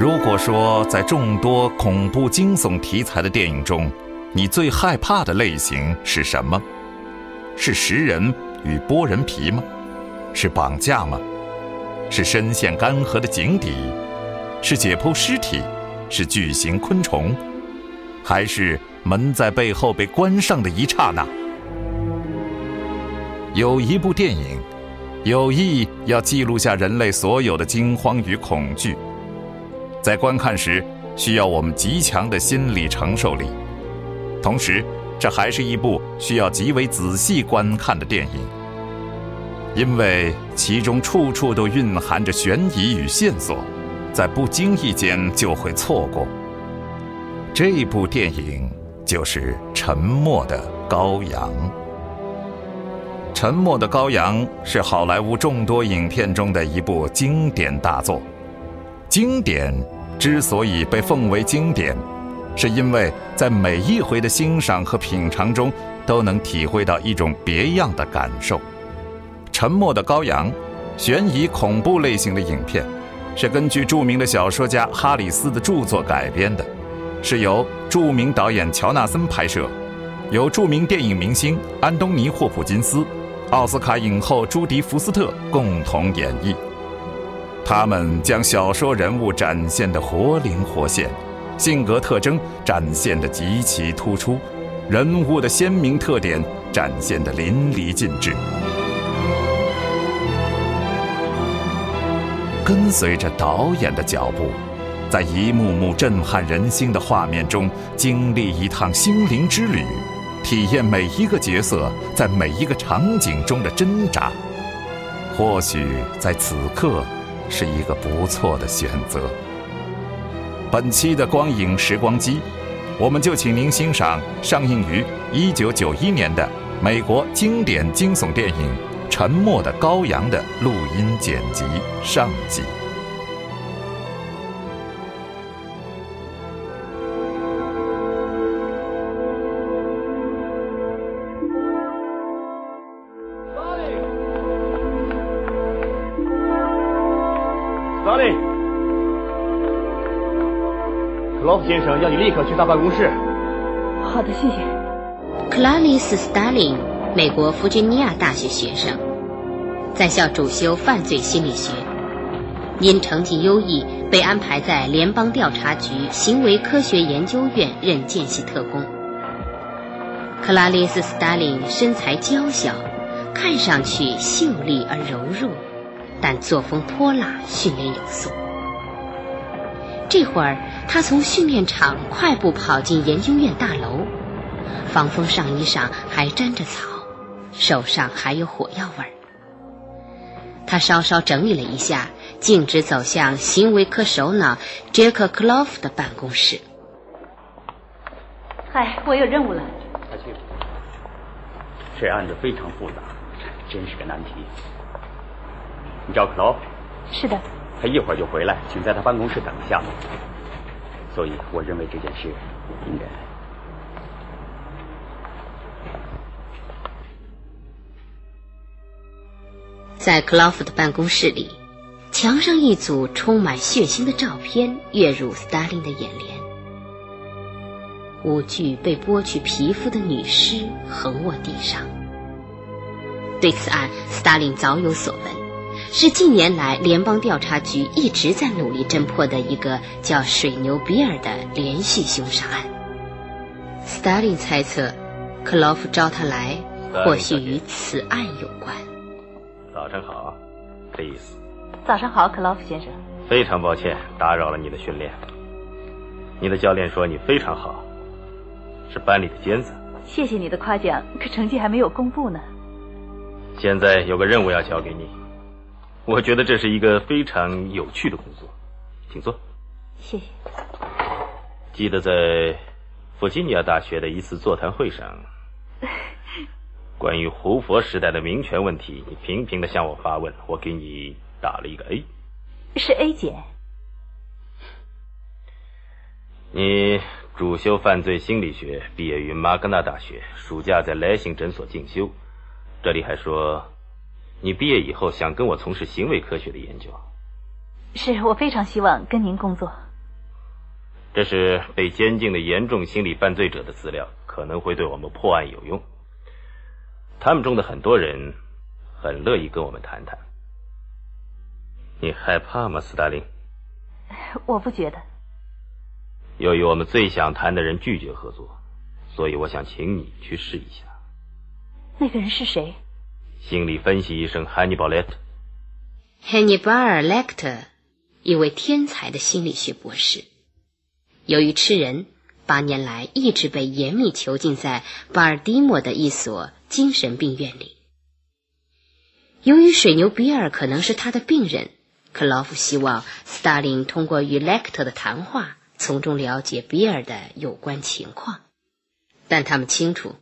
如果说在众多恐怖惊悚题材的电影中，你最害怕的类型是什么？是食人与剥人皮吗？是绑架吗？是深陷干涸的井底？是解剖尸体？是巨型昆虫？还是门在背后被关上的一刹那？有一部电影，有意要记录下人类所有的惊慌与恐惧，在观看时需要我们极强的心理承受力。同时，这还是一部需要极为仔细观看的电影，因为其中处处都蕴含着悬疑与线索，在不经意间就会错过。这部电影就是《沉默的羔羊》。《沉默的羔羊》是好莱坞众多影片中的一部经典大作。经典之所以被奉为经典，是因为在每一回的欣赏和品尝中，都能体会到一种别样的感受。《沉默的羔羊》，悬疑恐怖类型的影片，是根据著名的小说家哈里斯的著作改编的，是由著名导演乔纳森拍摄，由著名电影明星安东尼·霍普金斯、奥斯卡影后朱迪·福斯特共同演绎。他们将小说人物展现的活灵活现，性格特征展现的极其突出，人物的鲜明特点展现的淋漓尽致。跟随着导演的脚步，在一幕幕震撼人心的画面中，经历一趟心灵之旅，体验每一个角色在每一个场景中的挣扎。或许在此刻，是一个不错的选择。本期的光影时光机，我们就请您欣赏上映于一九九一年的美国经典惊悚电影《沉默的羔羊》的录音剪辑上集。克洛夫先生要你立刻去他办公室。好的，谢谢。克拉丽斯·斯达林，美国弗吉尼亚大学学生，在校主修犯罪心理学，因成绩优异被安排在联邦调查局行为科学研究院任见习特工。克拉丽斯·斯达林身材娇小，看上去秀丽而柔弱，但作风泼辣，训练有素。这会儿，他从训练场快步跑进研究院大楼，防风上衣上还沾着草，手上还有火药味儿。他稍稍整理了一下，径直走向行为科首脑杰克·克洛夫的办公室。嗨，我有任务了。快去。这案子非常复杂，真是个难题。你找克劳夫？是的。他一会儿就回来，请在他办公室等一下。所以，我认为这件事应该。在克劳夫的办公室里，墙上一组充满血腥的照片跃入斯大林的眼帘。五具被剥去皮肤的女尸横卧地上。对此案，斯大林早有所闻，是近年来联邦调查局一直在努力侦破的一个叫水牛比尔的连续凶杀案。斯大林猜测，克劳夫招他来，或许与此案有关。早上好，please。早上好，克劳夫先生。非常抱歉打扰了你的训练。你的教练说你非常好，是班里的尖子。谢谢你的夸奖，可成绩还没有公布呢。现在有个任务要交给你，我觉得这是一个非常有趣的工作，请坐。谢谢。记得在弗吉尼亚大学的一次座谈会上，关于胡佛时代的民权问题，你频频的向我发问，我给你打了一个 A。是 A 减。你主修犯罪心理学，毕业于马格纳大学，暑假在莱辛诊所进修。这里还说，你毕业以后想跟我从事行为科学的研究。是我非常希望跟您工作。这是被监禁的严重心理犯罪者的资料，可能会对我们破案有用。他们中的很多人很乐意跟我们谈谈。你害怕吗，斯大林？我不觉得。由于我们最想谈的人拒绝合作，所以我想请你去试一下。那个人是谁？心理分析医生汉尼拔·莱特。汉尼拔尔·莱特，一位天才的心理学博士。由于吃人，八年来一直被严密囚禁在巴尔的摩的一所精神病院里。由于水牛比尔可能是他的病人。克劳夫希望斯大林通过与莱克特的谈话，从中了解比尔的有关情况。但他们清楚，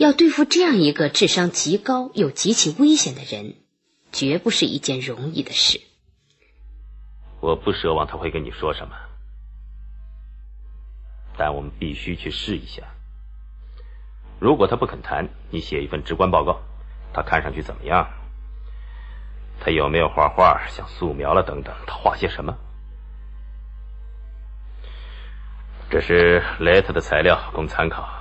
要对付这样一个智商极高又极其危险的人，绝不是一件容易的事。我不奢望他会跟你说什么，但我们必须去试一下。如果他不肯谈，你写一份直观报告，他看上去怎么样？他有没有画画，像素描了等等？他画些什么？这是莱特的材料，供参考。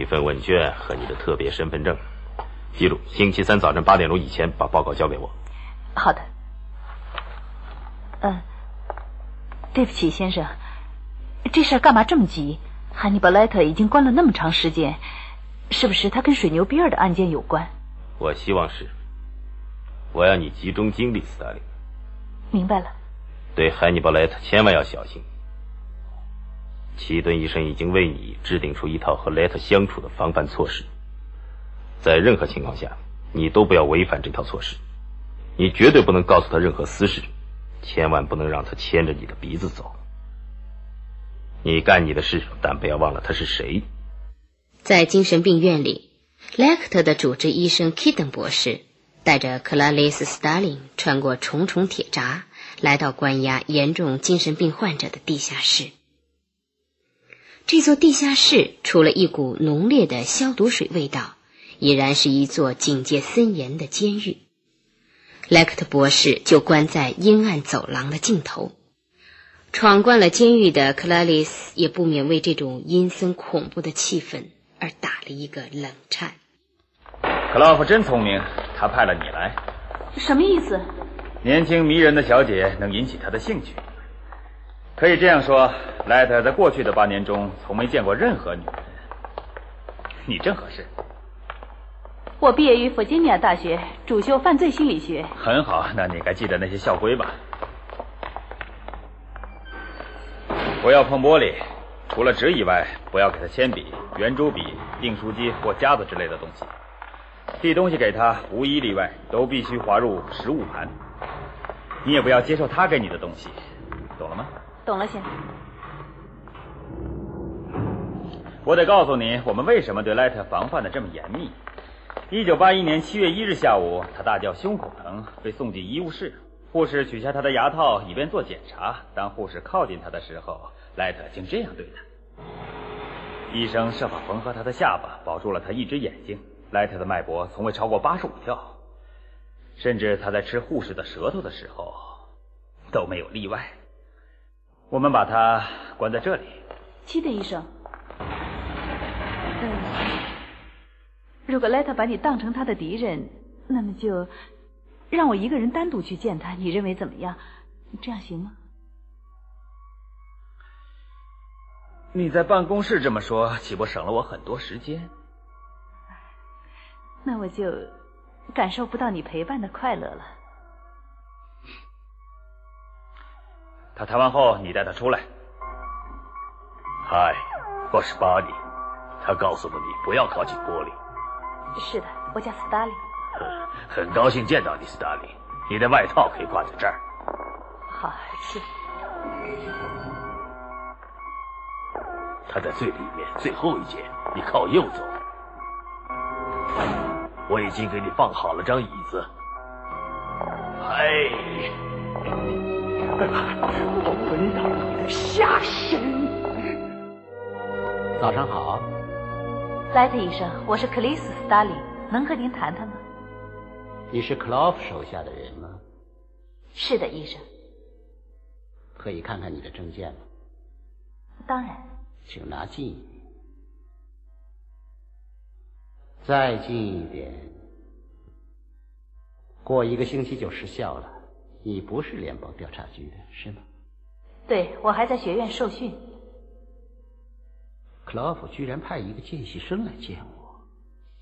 一份问卷和你的特别身份证。记住，星期三早晨八点钟以前把报告交给我。好的。嗯，对不起，先生，这事干嘛这么急？汉尼拔·莱特已经关了那么长时间，是不是他跟水牛比尔的案件有关？我希望是。我要你集中精力，斯大林。明白了。对汉尼拔·莱特千万要小心。奇顿医生已经为你制定出一套和莱特相处的防范措施，在任何情况下，你都不要违反这套措施。你绝对不能告诉他任何私事，千万不能让他牵着你的鼻子走。你干你的事，但不要忘了他是谁。在精神病院里。莱克特的主治医生 Kidden 博士带着克拉丽斯·斯达林穿过重重铁闸，来到关押严重精神病患者的地下室。这座地下室除了一股浓烈的消毒水味道，已然是一座警戒森严的监狱。莱克特博士就关在阴暗走廊的尽头。闯惯了监狱的克拉丽丝也不免为这种阴森恐怖的气氛而打了一个冷颤。克劳夫真聪明，他派了你来。什么意思？年轻迷人的小姐能引起他的兴趣。可以这样说，莱特在过去的八年中从没见过任何女人。你正合适。我毕业于弗吉尼亚大学，主修犯罪心理学。很好，那你该记得那些校规吧。不要碰玻璃，除了纸以外，不要给他铅笔、圆珠笔、订书机或夹子之类的东西。递东西给他，无一例外都必须划入食物盘。你也不要接受他给你的东西，懂了？先。我得告诉你，我们为什么对莱特防范的这么严密。一九八一年七月一日下午，他大叫胸口疼，被送进医务室。护士取下他的牙套，以便做检查。当护士靠近他的时候，莱特竟这样对他。医生设法缝合他的下巴，保住了他一只眼睛。莱特的脉搏从未超过八十五跳，甚至他在吃护士的舌头的时候都没有例外。我们把他关在这里。七的医生，嗯，如果莱特把你当成他的敌人，那么就让我一个人单独去见他，你认为怎么样？这样行吗？你在办公室这么说，岂不省了我很多时间？那我就感受不到你陪伴的快乐了。他谈完后，你带他出来。嗨，我是巴尼。他告诉了你不要靠近玻璃。是的，我叫斯达林。很高兴见到你，斯达林。你的外套可以挂在这儿。好，是。他在最里面最后一间，你靠右走。我已经给你放好了张椅子。哎，我闻到你的下身。早上好，莱特医生，我是克里斯·斯达林，能和您谈谈吗？你是克劳夫手下的人吗？是的，医生。可以看看你的证件吗？当然。请拿近一点，再近一点。过一个星期就失效了。你不是联邦调查局的，是吗？对，我还在学院受训。克劳夫居然派一个见习生来见我。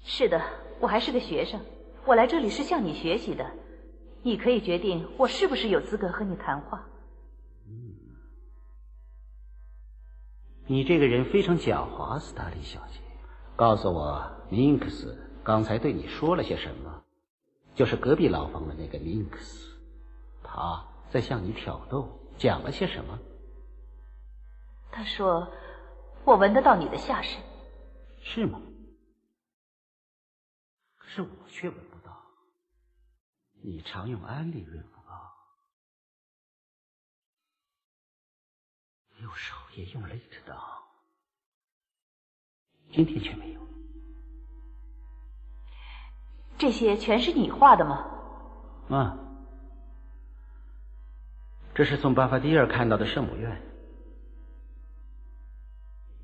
是的，我还是个学生。我来这里是向你学习的。你可以决定我是不是有资格和你谈话。你这个人非常狡猾，斯大林小姐。告诉我，林克斯刚才对你说了些什么？就是隔壁牢房的那个林克斯，他在向你挑逗，讲了些什么？他说：“我闻得到你的下身。”是吗？可是我却闻不到。你常用安利润肤膏，右手。也用了一只刀，今天却没有。这些全是你画的吗？啊，这是从巴法蒂尔看到的圣母院。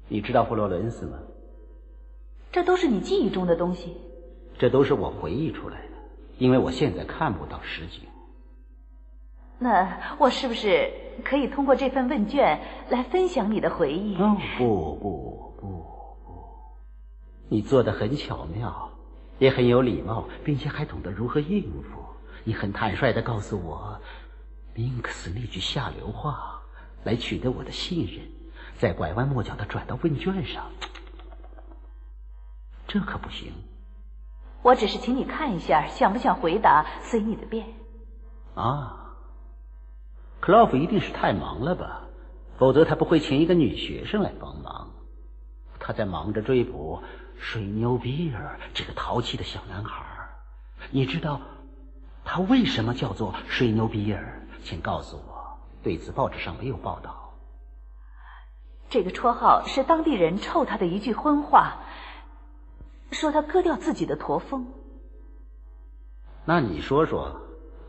你知道佛罗伦斯吗？这都是你记忆中的东西。这都是我回忆出来的，因为我现在看不到实景。那我是不是？可以通过这份问卷来分享你的回忆。哦，不不不不，你做的很巧妙，也很有礼貌，并且还懂得如何应付。你很坦率的告诉我，明克斯那句下流话，来取得我的信任，再拐弯抹角的转到问卷上，这可不行。我只是请你看一下，想不想回答，随你的便。啊。克劳夫一定是太忙了吧，否则他不会请一个女学生来帮忙。他在忙着追捕水牛比尔这个淘气的小男孩。你知道他为什么叫做水牛比尔？请告诉我，对此报纸上没有报道。这个绰号是当地人臭他的一句荤话，说他割掉自己的驼峰。那你说说，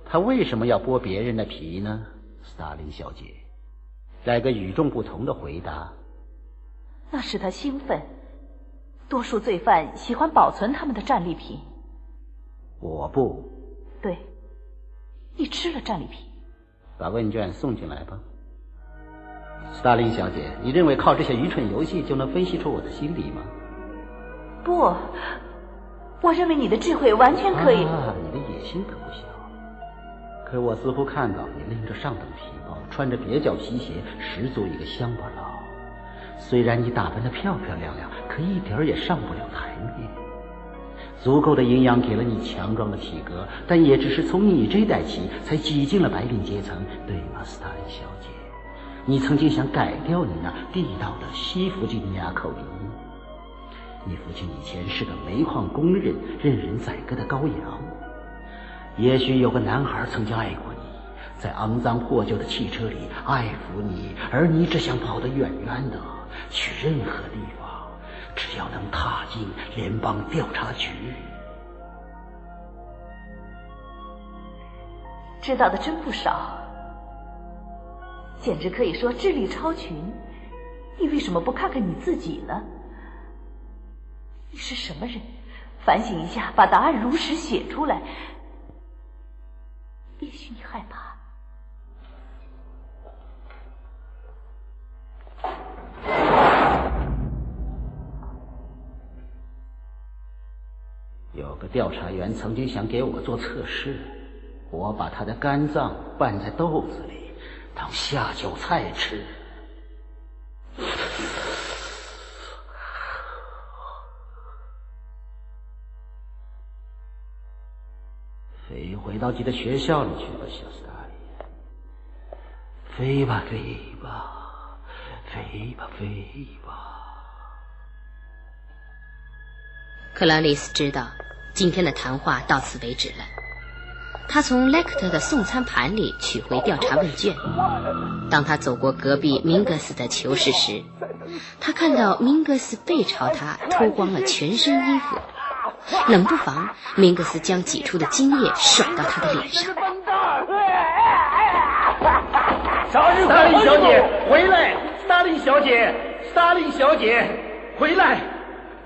他为什么要剥别人的皮呢？斯大林小姐，来个与众不同的回答。那使他兴奋。多数罪犯喜欢保存他们的战利品。我不。对，你吃了战利品。把问卷送进来吧。斯大林小姐，你认为靠这些愚蠢游戏就能分析出我的心理吗？不，我认为你的智慧完全可以。啊，你的野心可不小。可我似乎看到你拎着上等皮包，穿着蹩脚皮鞋，十足一个乡巴佬。虽然你打扮的漂漂亮亮，可一点也上不了台面。足够的营养给了你强壮的体格，但也只是从你这代起才挤进了白领阶层，对吗，斯塔林小姐？你曾经想改掉你那地道的西弗吉尼亚口音。你父亲以前是个煤矿工人，任人宰割的羔羊。也许有个男孩曾经爱过你，在肮脏破旧的汽车里爱抚你，而你只想跑得远远的，去任何地方，只要能踏进联邦调查局。知道的真不少，简直可以说智力超群。你为什么不看看你自己呢？你是什么人？反省一下，把答案如实写出来。也许你害怕。有个调查员曾经想给我做测试，我把他的肝脏拌在豆子里当下酒菜吃。飞回到你的学校里去吧，小斯大林。飞吧，飞吧，飞吧，飞吧。克拉丽丝知道，今天的谈话到此为止了。他从莱克特的送餐盘里取回调查问卷。当他走过隔壁明格斯的囚室时，他看到明格斯背朝他，脱光了全身衣服。冷不防，明格斯将挤出的精液甩到他的脸上。杀人达令小姐，回来！达令小姐，达令小姐，回来！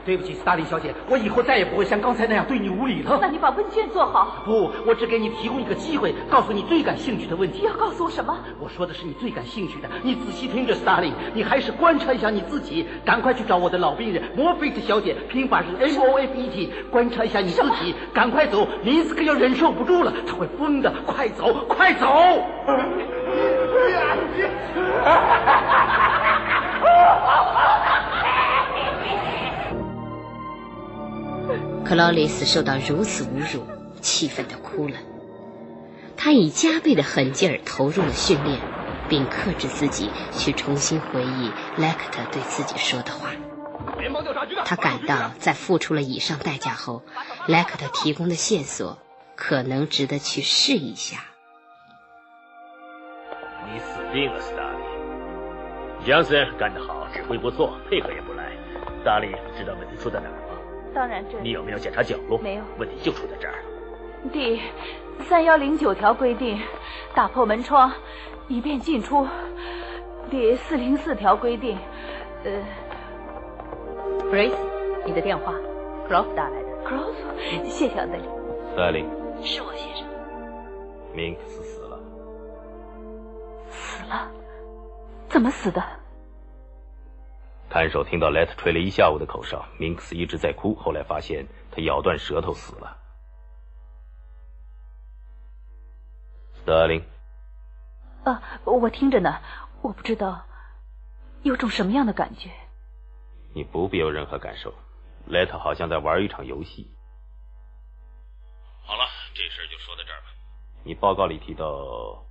对不起，斯大林小姐，我以后再也不会像刚才那样对你无礼了。那你把问卷做好。不，我只给你提供一个机会，告诉你最感兴趣的问题。要告诉我什么？我说的是你最感兴趣的。你仔细听着，斯大林，你还是观察一下你自己。赶快去找我的老病人莫菲特小姐，拼法是 M O F E T。观察一下你自己，赶快走，明斯克要忍受不住了，他会疯的。快走，快走！克劳雷斯受到如此侮辱，气愤的哭了。他以加倍的狠劲儿投入了训练，并克制自己去重新回忆莱克特对自己说的话。他感到，在付出了以上代价后，莱克特提供的线索可能值得去试一下。你死定了，斯大利！杨森干得好，指挥不错，配合也不赖。斯大林知道问题出在哪儿？当然，这你有没有检查角落？没有。问题就出在这儿。第三幺零九条规定，打破门窗以便进出。第四零四条规定，呃，Grace，你的电话，Croft 打来的。Croft，谢谢安德里。斯大林，是我先生。明克斯死了。死了？怎么死的？看守听到莱特吹了一下午的口哨，明克斯一直在哭。后来发现他咬断舌头死了。斯大林，啊，我听着呢。我不知道有种什么样的感觉。你不必有任何感受。莱特好像在玩一场游戏。好了，这事儿就说到这儿吧。你报告里提到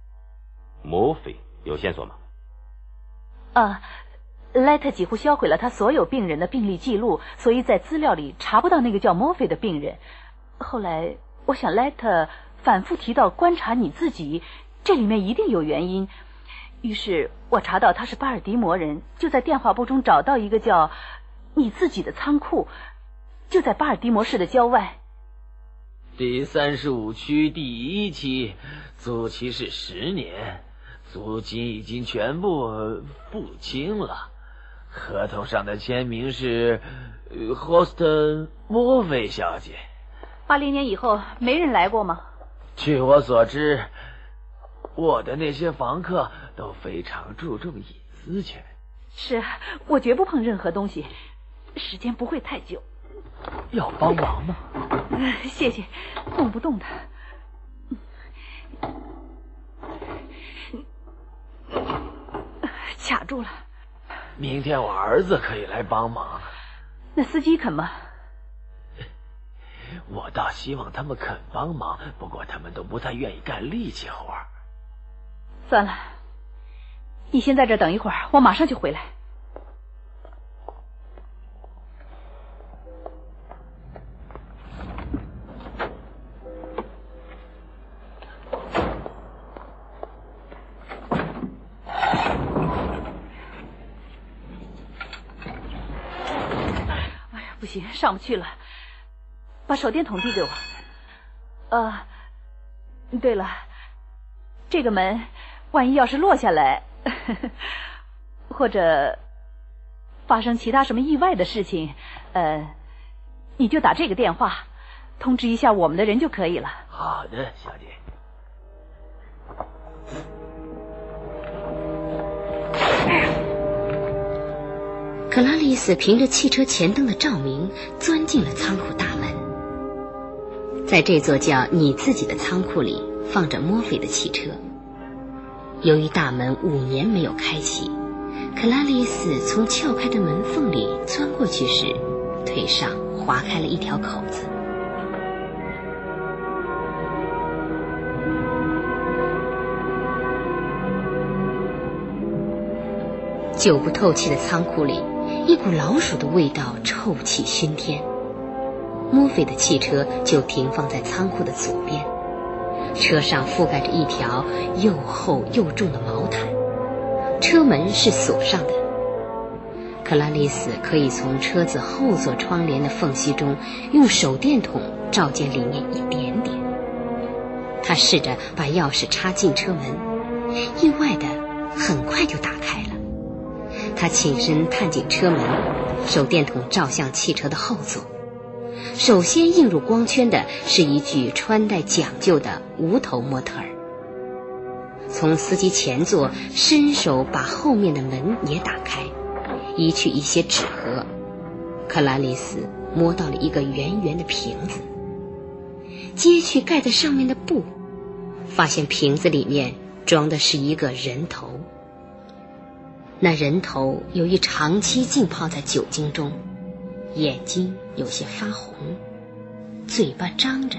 墨菲有线索吗？啊。莱特几乎销毁了他所有病人的病历记录，所以在资料里查不到那个叫墨菲的病人。后来，我想莱特反复提到观察你自己，这里面一定有原因。于是我查到他是巴尔的摩人，就在电话簿中找到一个叫你自己的仓库，就在巴尔的摩市的郊外。第三十五区第一期，租期是十年，租金已经全部付清了。合同上的签名是 Houston 莫菲小姐。八零年以后没人来过吗？据我所知，我的那些房客都非常注重隐私权。是，我绝不碰任何东西，时间不会太久。要帮忙吗？谢谢，动不动的。卡住了。明天我儿子可以来帮忙。那司机肯吗？我倒希望他们肯帮忙，不过他们都不太愿意干力气活。算了，你先在这等一会儿，我马上就回来。不行上不去了，把手电筒递给我。呃，对了，这个门，万一要是落下来，或者发生其他什么意外的事情，呃，你就打这个电话，通知一下我们的人就可以了。好的，小姐。克拉丽丝凭着汽车前灯的照明钻进了仓库大门。在这座叫“你自己”的仓库里，放着墨菲的汽车。由于大门五年没有开启，克拉丽丝从撬开的门缝里钻过去时，腿上划开了一条口子。久不透气的仓库里，一股老鼠的味道臭气熏天。墨菲的汽车就停放在仓库的左边，车上覆盖着一条又厚又重的毛毯，车门是锁上的。克拉丽丝可以从车子后座窗帘的缝隙中用手电筒照见里面一点点。他试着把钥匙插进车门，意外的很快就打开了。他起身探进车门，手电筒照向汽车的后座。首先映入光圈的是一具穿戴讲究的无头模特儿。从司机前座伸手把后面的门也打开，移去一些纸盒。克拉丽丝摸到了一个圆圆的瓶子，揭去盖在上面的布，发现瓶子里面装的是一个人头。那人头由于长期浸泡在酒精中，眼睛有些发红，嘴巴张着，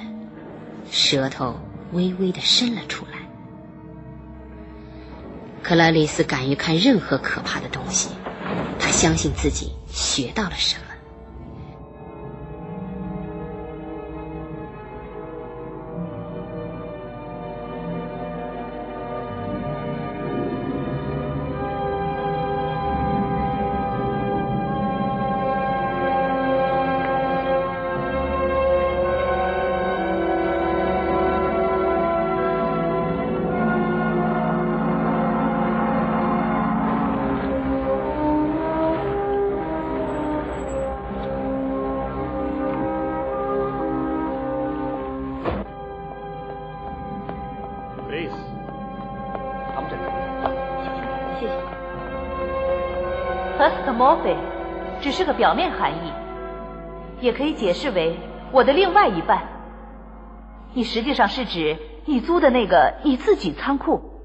舌头微微的伸了出来。克拉丽丝敢于看任何可怕的东西，她相信自己学到了什么。Morphe 只是个表面含义，也可以解释为我的另外一半。你实际上是指你租的那个你自己仓库。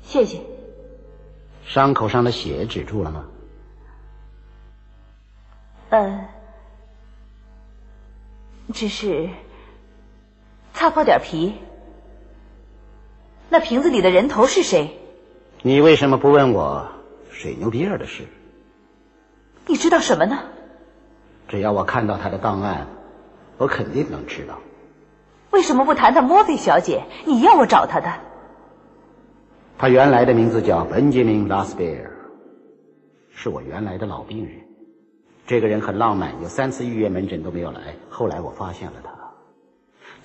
谢谢。伤口上的血止住了吗？呃，只是擦破点皮。那瓶子里的人头是谁？你为什么不问我水牛比尔的事？你知道什么呢？只要我看到他的档案，我肯定能知道。为什么不谈谈莫菲小姐？你要我找她的？他原来的名字叫本杰明·拉斯贝尔，是我原来的老病人。这个人很浪漫，有三次预约门诊都没有来。后来我发现了他。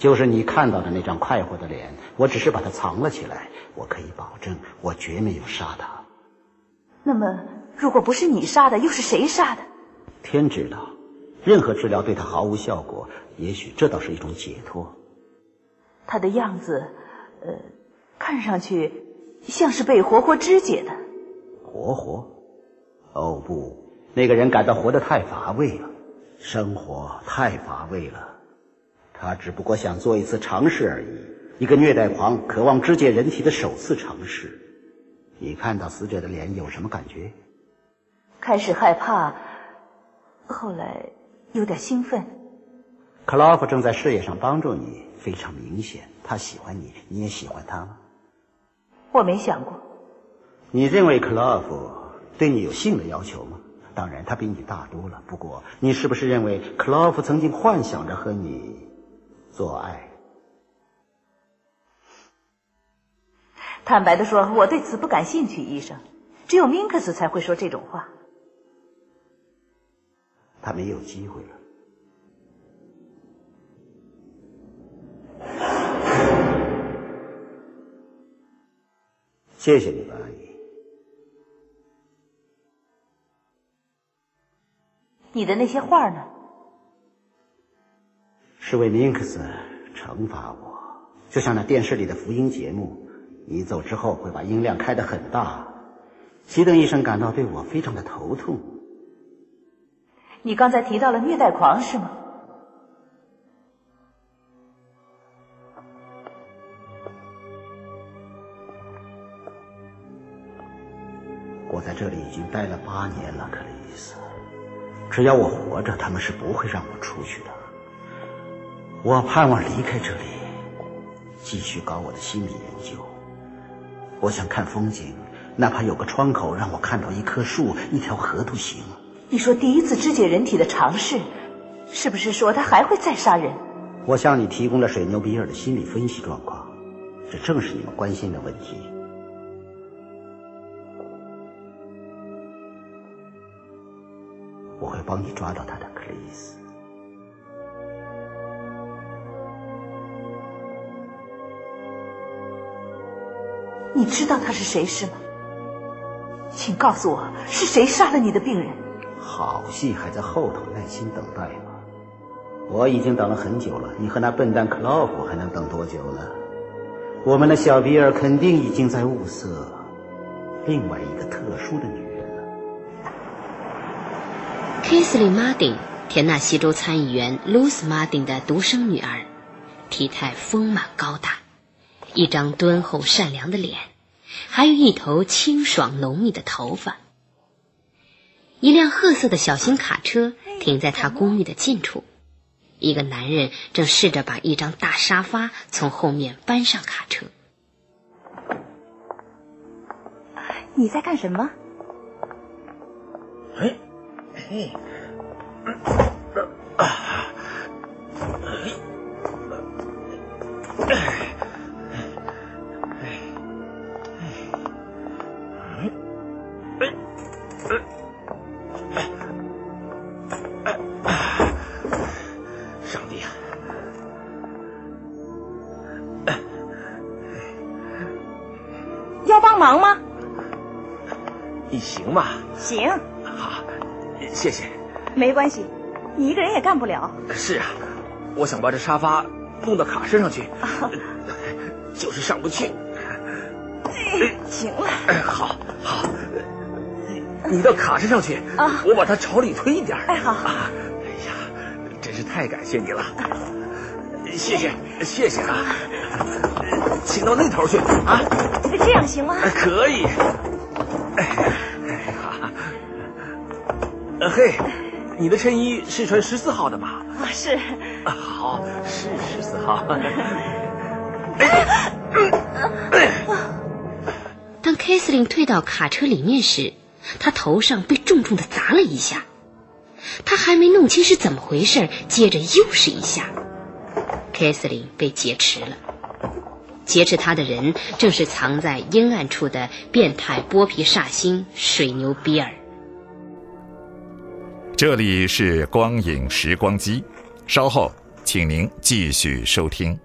就是你看到的那张快活的脸，我只是把它藏了起来。我可以保证，我绝没有杀他。那么，如果不是你杀的，又是谁杀的？天知道。任何治疗对他毫无效果，也许这倒是一种解脱。他的样子，呃，看上去像是被活活肢解的。活活？哦不，那个人感到活得太乏味了，生活太乏味了。他只不过想做一次尝试而已，一个虐待狂渴望肢解人体的首次尝试。你看到死者的脸有什么感觉？开始害怕，后来有点兴奋。克劳夫正在事业上帮助你，非常明显。他喜欢你，你也喜欢他吗？我没想过。你认为克劳夫对你有性的要求吗？当然，他比你大多了。不过，你是不是认为克劳夫曾经幻想着和你？做爱。坦白的说，我对此不感兴趣，医生。只有明克斯才会说这种话。他没有机会了。谢谢你，阿姨。你的那些画呢？是为明克斯惩罚我，就像那电视里的福音节目，你走之后会把音量开得很大。基登医生感到对我非常的头痛。你刚才提到了虐待狂是吗？我在这里已经待了八年了，克里斯。只要我活着，他们是不会让我出去的。我盼望离开这里，继续搞我的心理研究。我想看风景，哪怕有个窗口让我看到一棵树、一条河都行。你说第一次肢解人体的尝试，是不是说他还会再杀人？我向你提供了水牛比尔的心理分析状况，这正是你们关心的问题。我会帮你抓到他的，克里斯。你知道他是谁是吗？请告诉我是谁杀了你的病人。好戏还在后头，耐心等待吧。我已经等了很久了，你和那笨蛋克劳夫还能等多久呢？我们的小比尔肯定已经在物色另外一个特殊的女人了。凯瑟琳·马丁，田纳西州参议员露丝·马丁的独生女儿，体态丰满高大，一张敦厚善良的脸，还有一头清爽浓密的头发。一辆褐色的小型卡车停在他公寓的近处，一个男人正试着把一张大沙发从后面搬上卡车。你在干什么？哎，嘿，啊，没关系，你一个人也干不了。是啊，我想把这沙发弄到卡车上去，就是上不去。行了。好，好，你到卡车上去啊，我把它朝里推一点。哎，好。哎呀，真是太感谢你了，谢谢，谢谢啊。请到那头去啊！这样行吗？可以。哎，好。呃嘿，你的衬衣是穿十四号的吧？啊，是。好，是十四号。当凯瑟琳退到卡车里面时，她头上被重重的砸了一下。她还没弄清是怎么回事，接着又是一下，凯瑟琳被劫持了。劫持他的人正是藏在阴暗处的变态剥皮煞星水牛比尔。这里是光影时光机，稍后请您继续收听。